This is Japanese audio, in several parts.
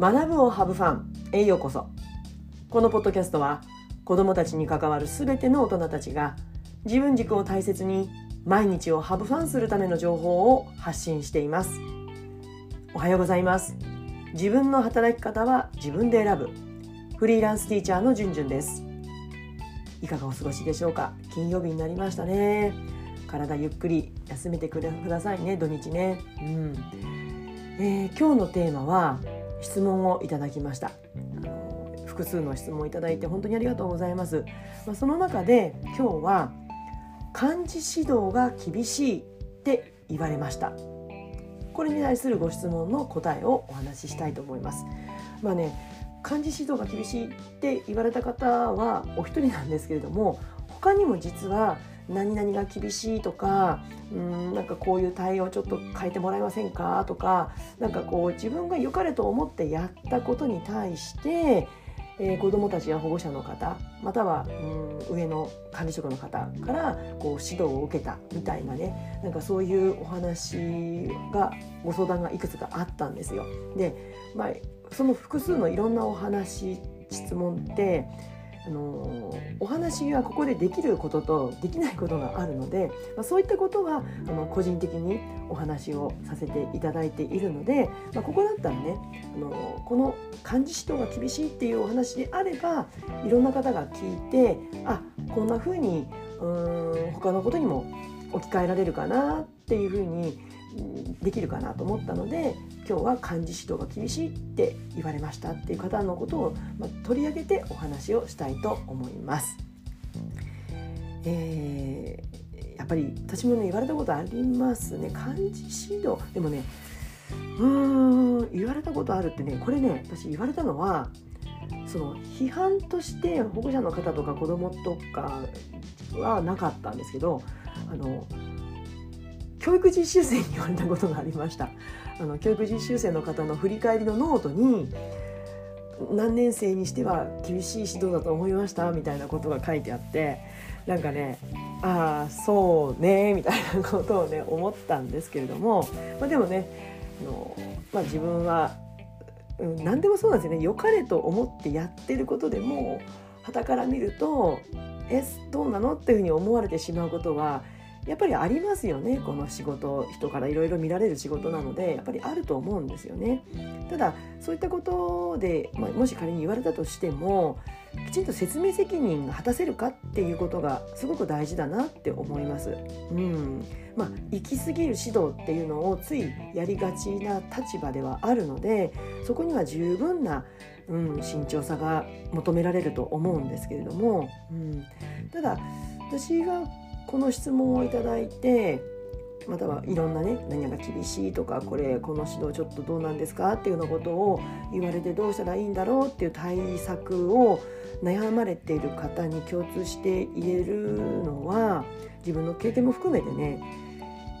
学ぶをハブファンへようこそ。このポッドキャストは子どもたちに関わるすべての大人たちが自分軸を大切に毎日をハブファンするための情報を発信しています。おはようございます。自分の働き方は自分で選ぶ。フリーランスティーチャーのじゅんじゅんです。いかがお過ごしでしょうか？金曜日になりましたね。体ゆっくり休めてくださいね。土日ね。うん。えー、今日のテーマは質問をいただきました。複数の質問をいただいて本当にありがとうございます、まあ、その中で今日は漢字指導が厳しいって言われました。これに対するご質問の答えをお話ししたいと思います。まあね漢字指導が厳しいって言われた方はお一人なんですけれども他にも実は何々が厳しいとかうんなんかこういう対応ちょっと変えてもらえませんか？とかなんかこう自分が良かれと思ってやったことに対してえー、子どもたちや保護者の方またはうん上の管理職の方からこう指導を受けたみたいなねなんかそういうお話がご相談がいくつかあったんですよ。で、まあ、その複数のいろんなお話質問ってあのお話はここでできることとできないことがあるので、まあ、そういったことはあの個人的にお話をさせていただいているので、まあ、ここだったらねあのこの漢字指導が厳しいっていうお話であればいろんな方が聞いてあこんな風にうーん他のことにも置き換えられるかなっていうふうにできるかなと思ったので今日は漢字指導が厳しいって言われましたっていう方のことを、ま取り上げてお話をしたいと思います。えー、やっぱり私もね言われたことありますね漢字指導でもねうーん言われたことあるってねこれね私言われたのはその批判として保護者の方とか子供とかはなかったんですけどあの教育実習生に言われたことがありました。あの教育実習生の方の振り返りのノートに何年生にしては厳しい指導だと思いましたみたいなことが書いてあってなんかねああそうねみたいなことをね思ったんですけれども、まあ、でもねあの、まあ、自分は、うん、何でもそうなんですよね。良かれと思ってやってることでも傍から見るとえどうなの？っていうふうに思われてしまうことはやっぱりありますよね。この仕事人からいろいろ見られる仕事なのでやっぱりあると思うんですよね。ただそういったことで、まあ、もし仮に言われたとしてもきちんと説明責任が果たせるかっていうことがすごく大事だなって思います。うん。まあ、行き過ぎる指導っていうのをついやりがちな立場ではあるのでそこには十分な、うん、慎重さが求められると思うんですけれども、うん、ただ私がこの質問をいただいてまたはいろんなね何が厳しいとかこれこの指導ちょっとどうなんですかっていうようなことを言われてどうしたらいいんだろうっていう対策を悩まれている方に共通して言えるのは自分の経験も含めてね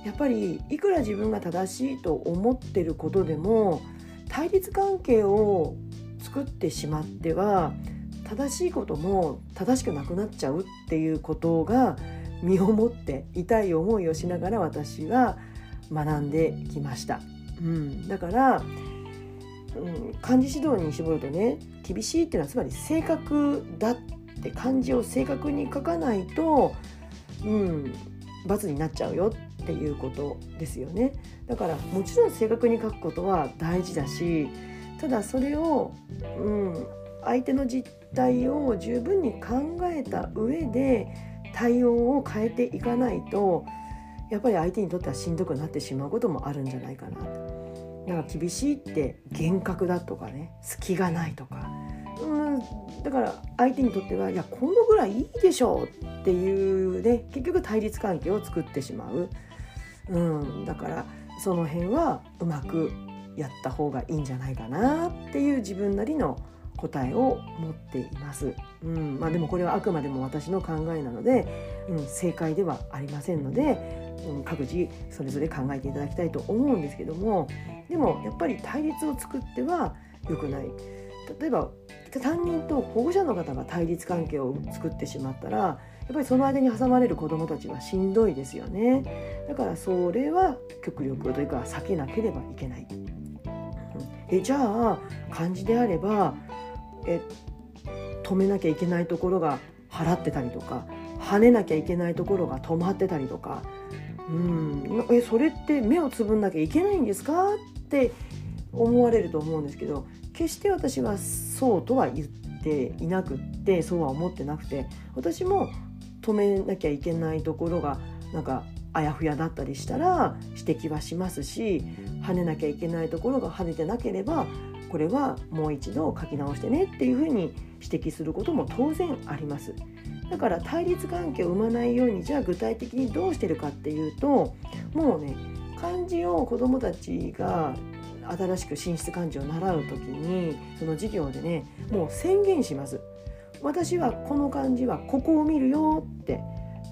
やっぱりいくら自分が正しいと思ってることでも対立関係を作ってしまっては正しいことも正しくなくなっちゃうっていうことが身をもって痛い思いをしながら私は学んできました。うん、だから、うん、漢字指導に絞るとね厳しいっていうのはつまり正確だって漢字を正確に書かないと、うん、罰になっちゃうよっていうことですよね。だからもちろん正確に書くことは大事だしただそれを、うん、相手の実態を十分に考えた上で対応を変えていかないとやっぱり相手にとってはしんどくなってしまうこともあるんじゃないかなと。だか厳しいって厳格だとかね隙がないとかうんだから相手にとってはいやこのぐらいいいでしょうっていうね結局対立関係を作ってしまう、うん、だからその辺はうまくやった方がいいんじゃないかなっていう自分なりの答えを持っています。うん。まあ、でもこれはあくまでも私の考えなので、うん、正解ではありませんので、うん、各自それぞれ考えていただきたいと思うんですけどもでもやっぱり対立を作っては良くない。例えば担任と保護者の方が対立関係を作ってしまったらやっぱりその間に挟まれる子どもたちはしんどいですよね。だからそれは極力というか避けなければいけない。えじゃあ漢字であればえ止めなきゃいけないところが払ってたりとか跳ねなきゃいけないところが止まってたりとか。うん。えそれって目をつぶんなきゃいけないんですか？って思われると思うんですけど決して私はそうとは言っていなくってそうは思ってなくて私も止めなきゃいけないところがなんかあやふやだったりしたら指摘はしますし跳ねなきゃいけないところが跳ねてなければこれはもう一度書き直してねっていうふうに指摘することも当然あります。だから対立関係を生まないようにじゃあ具体的にどうしてるかっていうともうね漢字を子どもたちが新しく進出漢字を習う時にその授業でねもう宣言します。私はこの漢字はここを見るよって。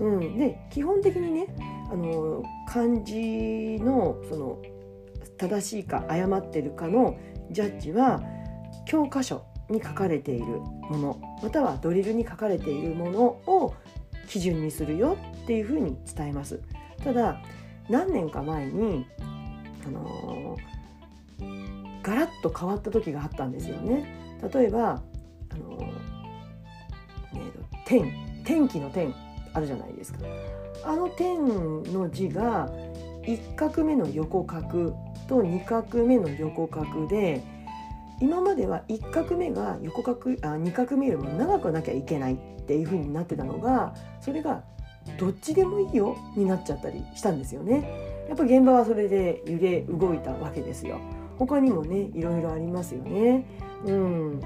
うん、で基本的にねあの漢字のその正しいか誤ってるかのジャッジは教科書に書かれているものまたはドリルに書かれているものを基準にするよっていうふうに伝えます。ただ何年か前にあのー、ガラッと変わった時があったんですよね。例えばあのー、ね、天天気の天あるじゃないですか。あの天の字が1画目の横画と2画目の横画で今までは1画目が横画あ2画目よりも長くなきゃいけないっていう風になってたのがそれがどっちでもいいよになっちゃったりしたんですよね。やっぱ現場はそれで揺れ動いたわけですよ。他にもねいろいろありますよね。うん、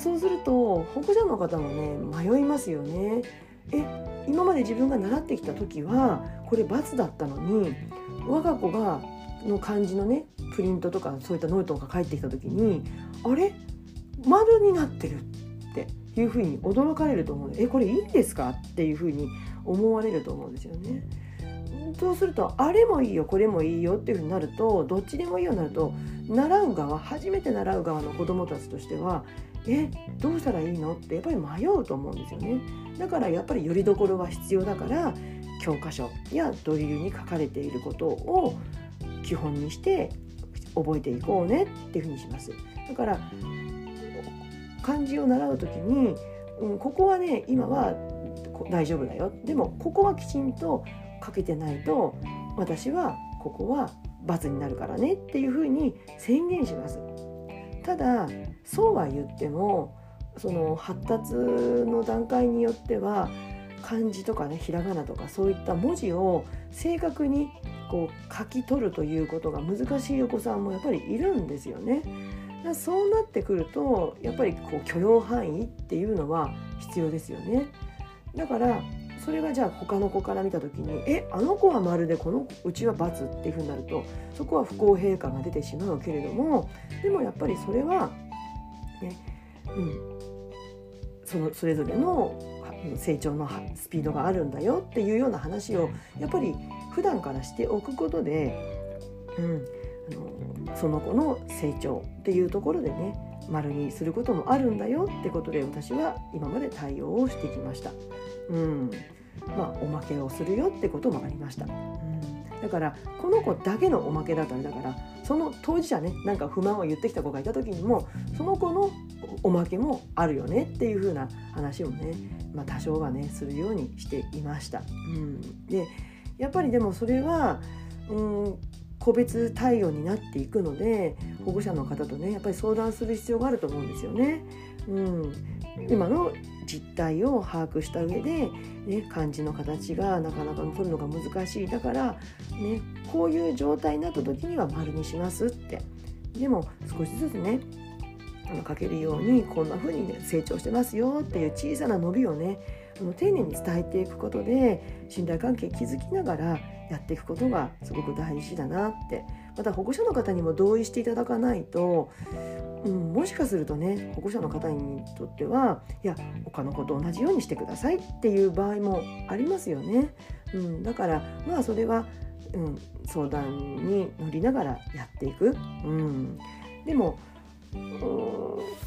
そうすると保護者の方もね迷いますよね。え今まで自分が習ってきた時はこれ×だったのに我が子がの漢字のねプリントとかそういったノートが返ってきた時にあれ？丸になってるっていうふうに驚かれると思う。えこれいいんですか？っていうふうに思われると思うんですよね。そうするとあれもいいよこれもいいよっていうふうになるとどっちでもいいようになると習う側初めて習う側の子どもたちとしてはえどうしたらいいのってやっぱり迷うと思うんですよね。だからやっぱりよりどころは必要だから教科書やドリルに書かれていることを基本にして覚えていこうねっていうふうにします。だから漢字を習う時に、うん、ここはね今は大丈夫だよでもここはきちんと書けてないと私はここは罰になるからねっていうふうに宣言します。ただそうは言ってもその発達の段階によっては漢字とかねひらがなとかそういった文字を正確にこう書き取るということが難しいお子さんもやっぱりいるんですよね。そうなってくるとやっぱりこう許容範囲っていうのは必要ですよね。だからそれがじゃあ他の子から見た時に「えあの子はまるでこのうちは×」っていうふうになるとそこは不公平感が出てしまうけれどもでもやっぱりそれはね、うん、そのそれぞれの成長のスピードがあるんだよっていうような話をやっぱり普段からしておくことで、うん、あのその子の成長っていうところでね丸にすることもあるんだよってことで私は今まで対応をしてきました。うん、まあおまけをするよってこともありました。うん、だからこの子だけのおまけだったらだからその当事者ねなんか不満を言ってきた子がいた時にもその子のおまけもあるよねっていう風な話をね、まあ、多少はねするようにしていました。うん、でやっぱりでもそれは、うん、個別対応になっていくので保護者の方とねやっぱり相談する必要があると思うんですよね。うん、今の実態を把握した上で、ね、漢字の形がなかなか取るのが難しいだから、ね、こういう状態になった時には丸にしますってでも少しずつねあの書けるようにこんな風にね成長してますよっていう小さな伸びをねあの丁寧に伝えていくことで信頼関係築きながらやっていくことがすごく大事だなってまた保護者の方にも同意していただかないと、うん、もしかするとね保護者の方にとってはいや他の子と同じようにしてくださいっていう場合もありますよね。うん、だからまあそれは、うん、相談に乗りながらやっていく。うん、でも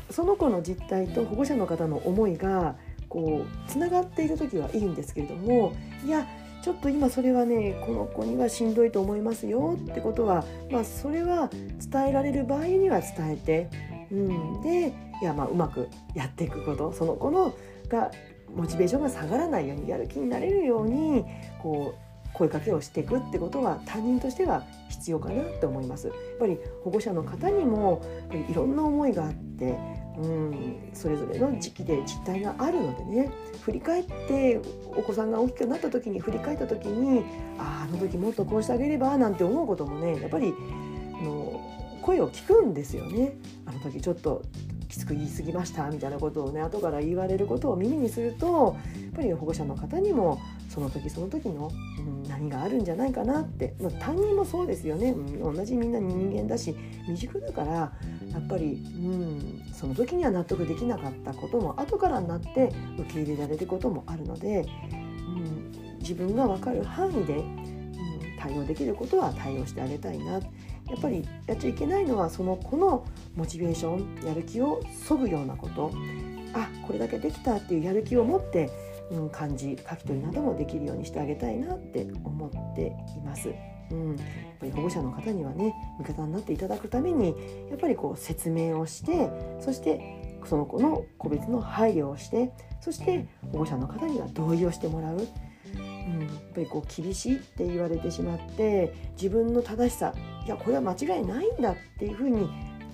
その子の実態と保護者の方の思いがこうつながっている時はいいんですけれどもいやちょっと今それはねこの子にはしんどいと思いますよってことは、まあ、それは伝えられる場合には伝えて、うん、でいやまあうまくやっていくことその子のがモチベーションが下がらないようにやる気になれるようにこう声かけをしていくってことは担任としては必要かなって思います。やっぱり保護者の方にもいろんな思いがあってうんそれぞれの時期で実態があるのでね振り返ってお子さんが大きくなった時に振り返った時にあああの時もっとこうしてあげればなんて思うこともねやっぱりの声を聞くんですよね。あの時ちょっときつく言い過ぎましたみたいなことをね後から言われることを耳にするとやっぱり保護者の方にもその時その時の、うん、何があるんじゃないかなって、まあ、担任もそうですよね、うん、同じみんな人間だし未熟だからやっぱり、うん、その時には納得できなかったことも後からになって受け入れられることもあるので、うん、自分が分かる範囲で、うん、対応できることは対応してあげたいな。やっぱりやっちゃいけないのはその子のモチベーションやる気をそぐようなこと。あこれだけできたっていうやる気を持ってうん、漢字書き取りなどもできるようにしてあげたいなって思っています。うん、やっぱり保護者の方にはね味方になっていただくためにやっぱりこう説明をしてそしてその子の個別の配慮をしてそして保護者の方には同意をしてもらう、うん、やっぱりこう厳しいって言われてしまって自分の正しさいやこれは間違いないんだっていうふうに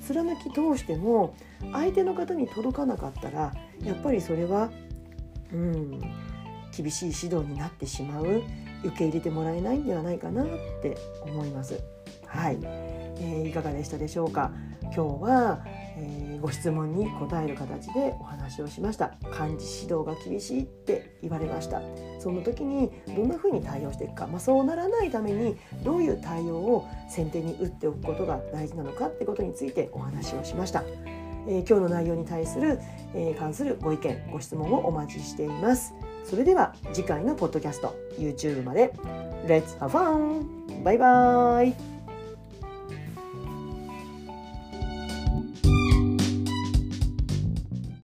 貫き通しても相手の方に届かなかったらやっぱりそれはうん、厳しい指導になってしまう受け入れてもらえないんではないかなって思います。はい、えー、いかがでしたでしょうか？今日は、えー、ご質問に答える形でお話をしました漢字指導が厳しいって言われましたその時にどんな風に対応していくか、まあ、そうならないためにどういう対応を先手に打っておくことが大事なのかってことについてお話をしました。えー、今日の内容に対する、えー、関するご意見ご質問をお待ちしています。それでは次回のポッドキャスト YouTube まで。Let's have fun! バイバイ!